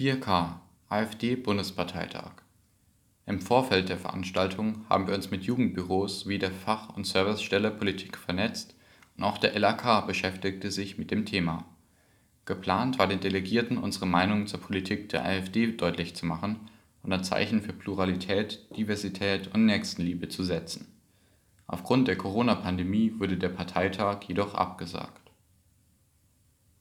4K AfD-Bundesparteitag Im Vorfeld der Veranstaltung haben wir uns mit Jugendbüros sowie der Fach - und Servicestelle Politik vernetzt und auch der LAK beschäftigte sich mit dem Thema. Geplant war den Delegierten unsere Meinung zur Politik der AfD deutlich zu machen und ein Zeichen für Pluralität, Diversität und Nächstenliebe zu setzen. Aufgrund der Corona-Pandemie wurde der Parteitag jedoch abgesagt